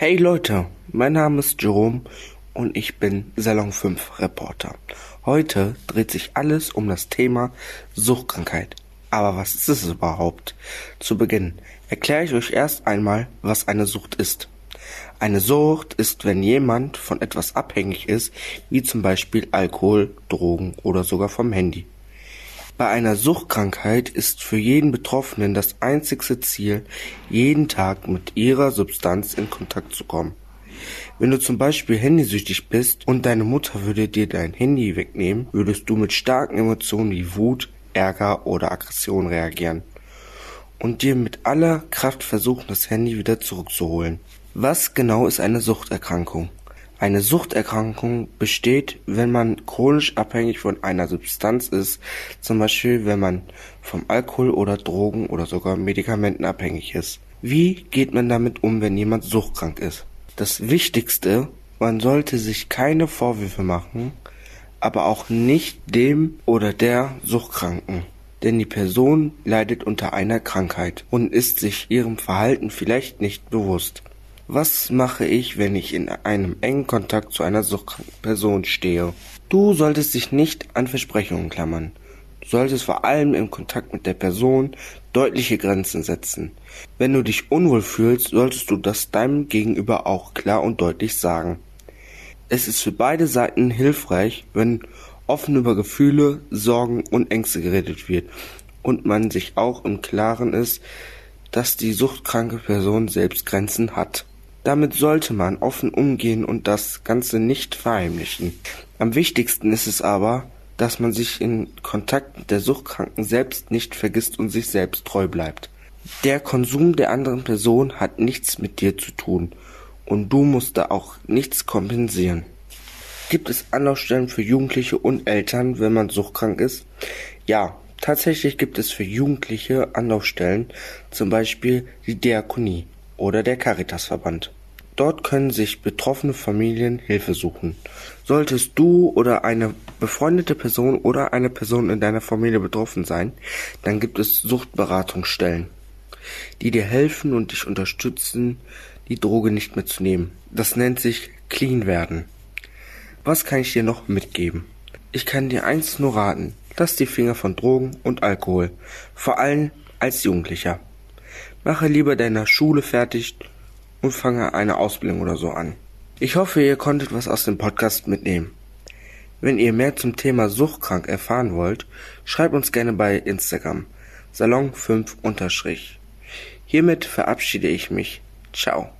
Hey Leute, mein Name ist Jerome und ich bin Salon 5 Reporter. Heute dreht sich alles um das Thema Suchtkrankheit. Aber was ist es überhaupt? Zu Beginn erkläre ich euch erst einmal, was eine Sucht ist. Eine Sucht ist, wenn jemand von etwas abhängig ist, wie zum Beispiel Alkohol, Drogen oder sogar vom Handy. Bei einer Suchtkrankheit ist für jeden Betroffenen das einzigste Ziel, jeden Tag mit ihrer Substanz in Kontakt zu kommen. Wenn du zum Beispiel handysüchtig bist und deine Mutter würde dir dein Handy wegnehmen, würdest du mit starken Emotionen wie Wut, Ärger oder Aggression reagieren und dir mit aller Kraft versuchen, das Handy wieder zurückzuholen. Was genau ist eine Suchterkrankung? Eine Suchterkrankung besteht, wenn man chronisch abhängig von einer Substanz ist, zum Beispiel wenn man vom Alkohol oder Drogen oder sogar Medikamenten abhängig ist. Wie geht man damit um, wenn jemand suchtkrank ist? Das Wichtigste, man sollte sich keine Vorwürfe machen, aber auch nicht dem oder der Suchtkranken. Denn die Person leidet unter einer Krankheit und ist sich ihrem Verhalten vielleicht nicht bewusst. Was mache ich, wenn ich in einem engen Kontakt zu einer suchtkranken Person stehe? Du solltest dich nicht an Versprechungen klammern. Du solltest vor allem im Kontakt mit der Person deutliche Grenzen setzen. Wenn du dich unwohl fühlst, solltest du das deinem Gegenüber auch klar und deutlich sagen. Es ist für beide Seiten hilfreich, wenn offen über Gefühle, Sorgen und Ängste geredet wird und man sich auch im Klaren ist, dass die suchtkranke Person selbst Grenzen hat. Damit sollte man offen umgehen und das Ganze nicht verheimlichen. Am wichtigsten ist es aber, dass man sich in Kontakt mit der Suchtkranken selbst nicht vergisst und sich selbst treu bleibt. Der Konsum der anderen Person hat nichts mit dir zu tun und du musst da auch nichts kompensieren. Gibt es Anlaufstellen für Jugendliche und Eltern, wenn man suchtkrank ist? Ja, tatsächlich gibt es für Jugendliche Anlaufstellen, zum Beispiel die Diakonie oder der Caritasverband. Dort können sich betroffene Familien Hilfe suchen. Solltest du oder eine befreundete Person oder eine Person in deiner Familie betroffen sein, dann gibt es Suchtberatungsstellen, die dir helfen und dich unterstützen, die Droge nicht mehr zu nehmen. Das nennt sich Clean werden. Was kann ich dir noch mitgeben? Ich kann dir eins nur raten, lass die Finger von Drogen und Alkohol, vor allem als Jugendlicher. Mache lieber deine Schule fertig und fange eine Ausbildung oder so an. Ich hoffe, ihr konntet was aus dem Podcast mitnehmen. Wenn ihr mehr zum Thema Suchtkrank erfahren wollt, schreibt uns gerne bei Instagram Salon 5 Hiermit verabschiede ich mich. Ciao.